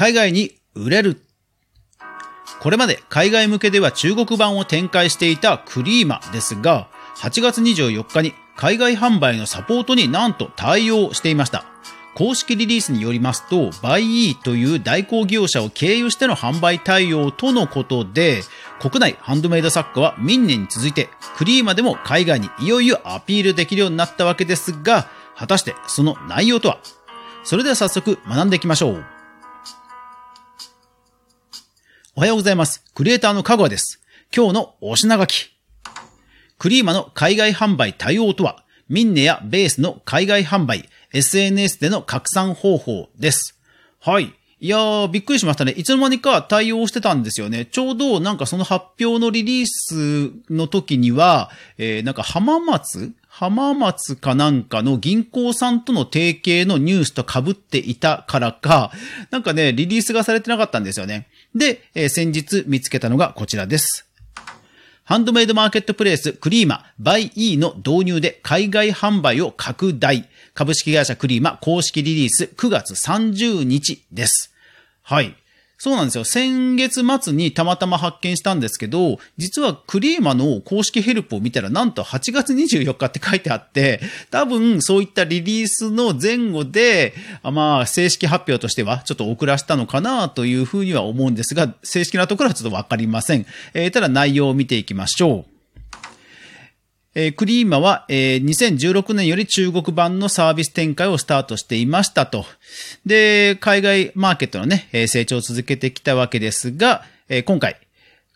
海外に売れる。これまで海外向けでは中国版を展開していたクリーマですが、8月24日に海外販売のサポートになんと対応していました。公式リリースによりますと、バイイーという代行業者を経由しての販売対応とのことで、国内ハンドメイド作家はミンネに続いて、クリーマでも海外にいよいよアピールできるようになったわけですが、果たしてその内容とはそれでは早速学んでいきましょう。おはようございます。クリエイターのかぐわです。今日のお品書き。クリーマの海外販売対応とは、ミンネやベースの海外販売、SNS での拡散方法です。はい。いやー、びっくりしましたね。いつの間にか対応してたんですよね。ちょうどなんかその発表のリリースの時には、えー、なんか浜松浜松かなんかの銀行さんとの提携のニュースと被っていたからか、なんかね、リリースがされてなかったんですよね。で、えー、先日見つけたのがこちらです。ハンドメイドマーケットプレイスクリーマバイ E の導入で海外販売を拡大。株式会社クリーマ公式リリース9月30日です。はい。そうなんですよ。先月末にたまたま発見したんですけど、実はクリーマの公式ヘルプを見たらなんと8月24日って書いてあって、多分そういったリリースの前後で、まあ正式発表としてはちょっと遅らせたのかなというふうには思うんですが、正式なところはちょっとわかりません。えー、ただ内容を見ていきましょう。えー、クリーマは、えー、2016年より中国版のサービス展開をスタートしていましたと。で、海外マーケットのね、えー、成長を続けてきたわけですが、えー、今回、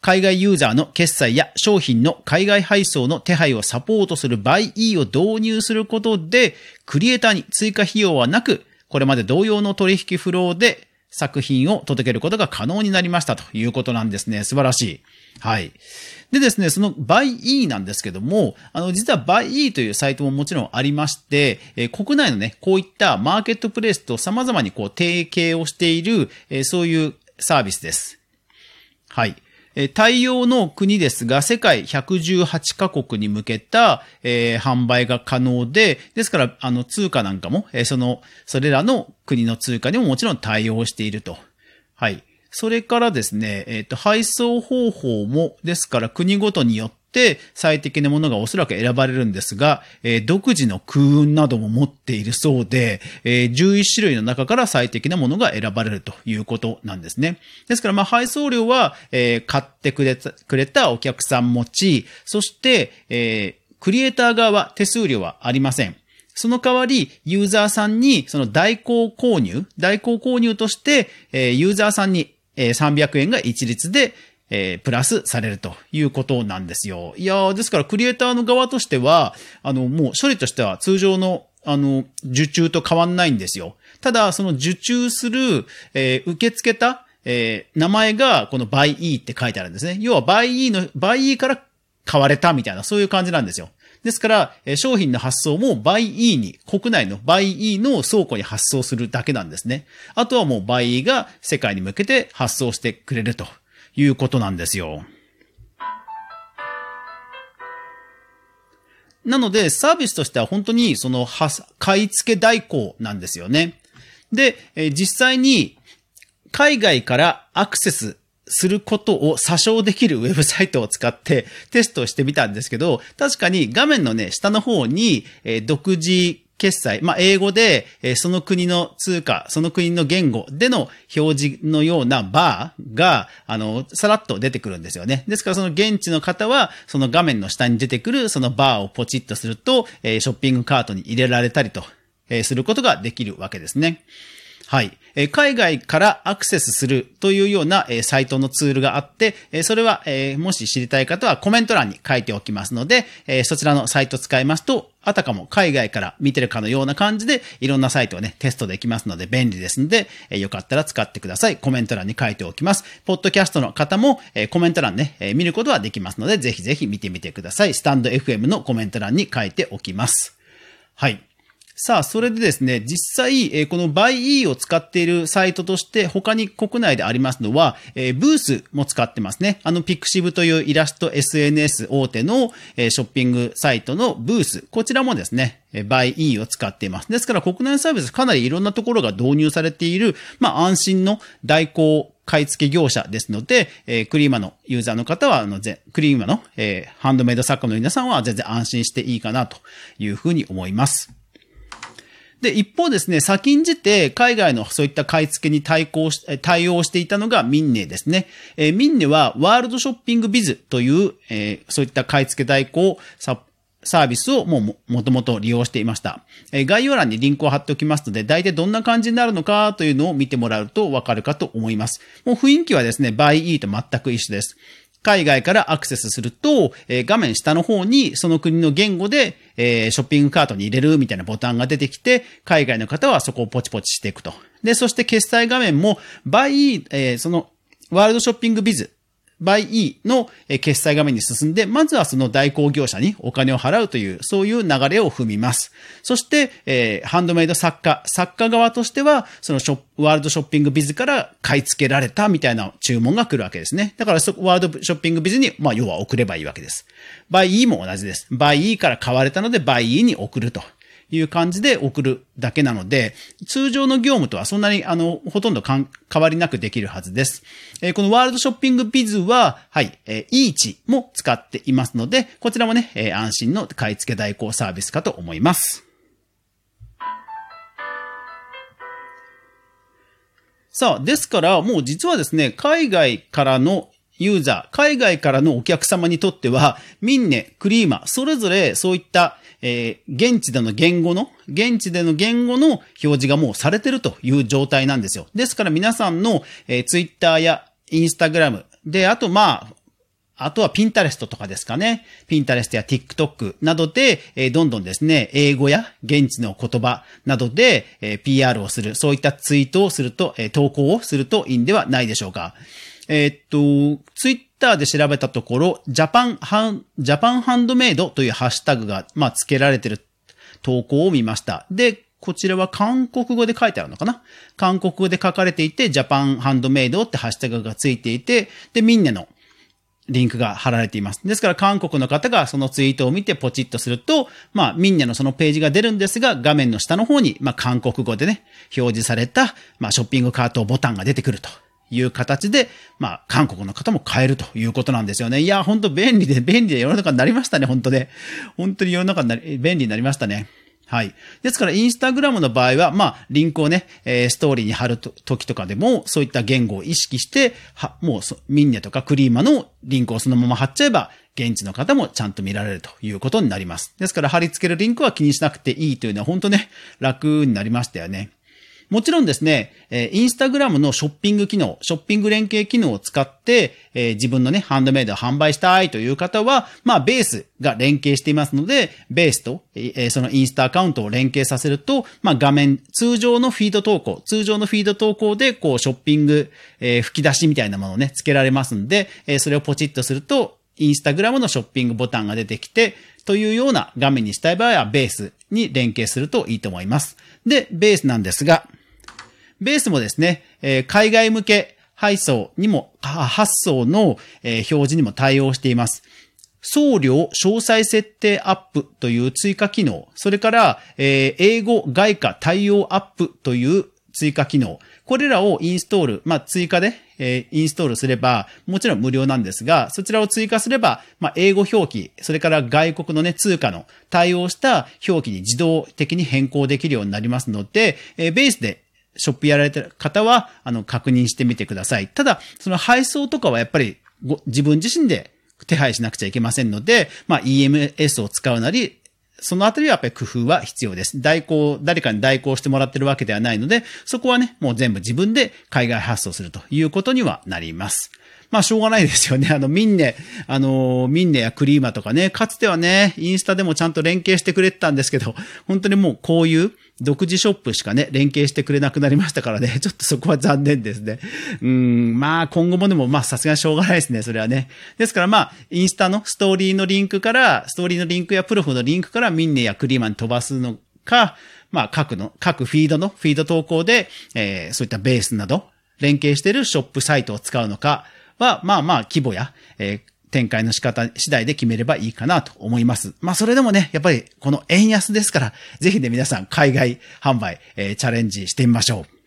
海外ユーザーの決済や商品の海外配送の手配をサポートする BuyE を導入することで、クリエイターに追加費用はなく、これまで同様の取引フローで作品を届けることが可能になりましたということなんですね。素晴らしい。はい。でですね、その BuyE なんですけども、あの、実は BuyE というサイトももちろんありまして、え、国内のね、こういったマーケットプレイスと様々にこう提携をしている、え、そういうサービスです。はい。え対応の国ですが、世界118カ国に向けた、えー、販売が可能で、ですから、あの、通貨なんかも、えー、その、それらの国の通貨にももちろん対応していると。はい。それからですね、えっ、ー、と、配送方法も、ですから国ごとによって最適なものがおそらく選ばれるんですが、えー、独自の空運なども持っているそうで、えー、11種類の中から最適なものが選ばれるということなんですね。ですから、まあ、配送料は、えー、買ってくれた、くれたお客さん持ち、そして、えー、クリエイター側は手数料はありません。その代わり、ユーザーさんに、その代行購入、代行購入として、え、ユーザーさんにえ300円が一律で、えー、プラスされるということなんですよ。いやですからクリエイターの側としては、あの、もう処理としては通常の、あの、受注と変わんないんですよ。ただ、その受注する、えー、受け付けた、えー、名前がこの by e って書いてあるんですね。要は by e の、by e から買われたみたいな、そういう感じなんですよ。ですからえ、商品の発送も by E に、国内の by E の倉庫に発送するだけなんですね。あとはもう by E が世界に向けて発送してくれるということなんですよ。なので、サービスとしては本当にその、買い付け代行なんですよね。で、え実際に海外からアクセスすることを詐称できるウェブサイトを使ってテストしてみたんですけど、確かに画面のね、下の方に、え、独自決済、まあ、英語で、え、その国の通貨、その国の言語での表示のようなバーが、あの、さらっと出てくるんですよね。ですからその現地の方は、その画面の下に出てくるそのバーをポチッとすると、え、ショッピングカートに入れられたりと、え、することができるわけですね。はい。海外からアクセスするというようなサイトのツールがあって、それはもし知りたい方はコメント欄に書いておきますので、そちらのサイト使いますと、あたかも海外から見てるかのような感じで、いろんなサイトをね、テストできますので便利ですので、えよかったら使ってください。コメント欄に書いておきます。ポッドキャストの方もえコメント欄ね、え見ることはできますので、ぜひぜひ見てみてください。スタンド FM のコメント欄に書いておきます。はい。さあ、それでですね、実際、え、この BuyE を使っているサイトとして、他に国内でありますのは、え、ブースも使ってますね。あの、ピクシブというイラスト SNS 大手の、え、ショッピングサイトのブース。こちらもですね、BuyE を使っています。ですから国内サービスかなりいろんなところが導入されている、まあ安心の代行買い付け業者ですので、えー、クリーマのユーザーの方は、あの、クリーマの、えー、ハンドメイド作家の皆さんは全然安心していいかなというふうに思います。で、一方ですね、先んじて海外のそういった買い付けに対抗し、対応していたのがミンネですね。えー、ミンネはワールドショッピングビズという、えー、そういった買い付け代行ササービスをもうもともと利用していました。え概要欄にリンクを貼っておきますので、大体どんな感じになるのかというのを見てもらうとわかるかと思います。もう雰囲気はですね、BuyE と全く一緒です。海外からアクセスすると、えー、画面下の方にその国の言語で、えー、ショッピングカートに入れるみたいなボタンが出てきて、海外の方はそこをポチポチしていくと。で、そして決済画面も、バイ、えー、その、ワールドショッピングビズ by E の決済画面に進んで、まずはその代行業者にお金を払うという、そういう流れを踏みます。そして、えー、ハンドメイド作家、作家側としては、そのショップワールドショッピングビズから買い付けられたみたいな注文が来るわけですね。だから、ワールドショッピングビズに、まあ、要は送ればいいわけです。by E も同じです。by E から買われたので、by E に送ると。いう感じで送るだけなので、通常の業務とはそんなに、あの、ほとんど変わりなくできるはずです。えー、このワールドショッピングビズは、はい、えー、イーチも使っていますので、こちらもね、えー、安心の買い付け代行サービスかと思います。さあ、ですから、もう実はですね、海外からのユーザー、海外からのお客様にとっては、ミンネ、クリーマ、それぞれそういったえー、現地での言語の、現地での言語の表示がもうされてるという状態なんですよ。ですから皆さんの、えー、ツイッターやインスタグラムで、あとまあ、あとはピンタレストとかですかね。ピンタレストや TikTok などで、えー、どんどんですね、英語や現地の言葉などで、えー、PR をする、そういったツイートをすると、えー、投稿をするといいんではないでしょうか。えー、っと、ツイッターで調べたところ、ジャパンハン、ジャパンハンドメイドというハッシュタグが、まあ、付けられてる投稿を見ました。で、こちらは韓国語で書いてあるのかな？韓国語で書かれていて、ジャパンハンドメイドってハッシュタグが付いていて、で、みんなのリンクが貼られています。ですから韓国の方がそのツイートを見てポチッとすると、まあみんなのそのページが出るんですが、画面の下の方に、まあ韓国語でね、表示された、まあショッピングカートボタンが出てくると。いう形で、まあ、韓国の方も買えるということなんですよね。いや、本当便利で、便利で世の中になりましたね、本当ね。本当に世の中になり、便利になりましたね。はい。ですから、インスタグラムの場合は、まあ、リンクをね、えー、ストーリーに貼ると時とかでも、そういった言語を意識して、は、もうミンネとかクリーマのリンクをそのまま貼っちゃえば、現地の方もちゃんと見られるということになります。ですから、貼り付けるリンクは気にしなくていいというのは、本当ね、楽になりましたよね。もちろんですね、えインスタグラムのショッピング機能、ショッピング連携機能を使って、え、自分のね、ハンドメイドを販売したいという方は、まあ、ベースが連携していますので、ベースと、え、そのインスタアカウントを連携させると、まあ、画面、通常のフィード投稿、通常のフィード投稿で、こう、ショッピング、え、吹き出しみたいなものをね、付けられますんで、え、それをポチッとすると、インスタグラムのショッピングボタンが出てきて、というような画面にしたい場合は、ベースに連携するといいと思います。で、ベースなんですが、ベースもですね、えー、海外向け配送にも、発送の、えー、表示にも対応しています。送料詳細設定アップという追加機能、それから、えー、英語外貨対応アップという追加機能、これらをインストール、まあ、追加で、えー、インストールすれば、もちろん無料なんですが、そちらを追加すれば、まあ、英語表記、それから外国のね、通貨の対応した表記に自動的に変更できるようになりますので、えー、ベースでショップやられてる方は、あの、確認してみてください。ただ、その配送とかはやっぱりご、自分自身で手配しなくちゃいけませんので、まあ、EMS を使うなり、そのあたりはやっぱり工夫は必要です。代行、誰かに代行してもらってるわけではないので、そこはね、もう全部自分で海外発送するということにはなります。まあ、しょうがないですよね。あの、ミンネ、あの、ミンネやクリーマとかね、かつてはね、インスタでもちゃんと連携してくれてたんですけど、本当にもうこういう独自ショップしかね、連携してくれなくなりましたからね、ちょっとそこは残念ですね。うん、まあ、今後もでも、まあ、さすがにしょうがないですね、それはね。ですからまあ、インスタのストーリーのリンクから、ストーリーのリンクやプロフのリンクからミンネやクリーマに飛ばすのか、まあ、各の、各フィードの、フィード投稿で、えー、そういったベースなど、連携しているショップサイトを使うのかは、まあまあ、規模や、えー、展開の仕方次第で決めればいいかなと思います。まあそれでもね、やっぱりこの円安ですから、ぜひね皆さん海外販売、えー、チャレンジしてみましょう。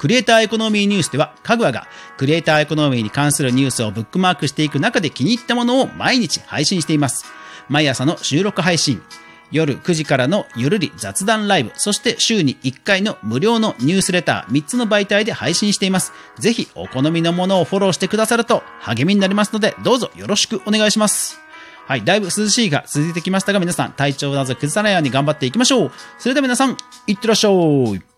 クリエイターエコノミーニュースでは、かぐわがクリエイターエコノミーに関するニュースをブックマークしていく中で気に入ったものを毎日配信しています。毎朝の収録配信、夜9時からのゆるり雑談ライブ、そして週に1回の無料のニュースレター3つの媒体で配信しています。ぜひお好みのものをフォローしてくださると励みになりますので、どうぞよろしくお願いします。はい、だいぶ涼しいが続いてきましたが、皆さん体調など崩さないように頑張っていきましょう。それでは皆さん、いってらっしゃい。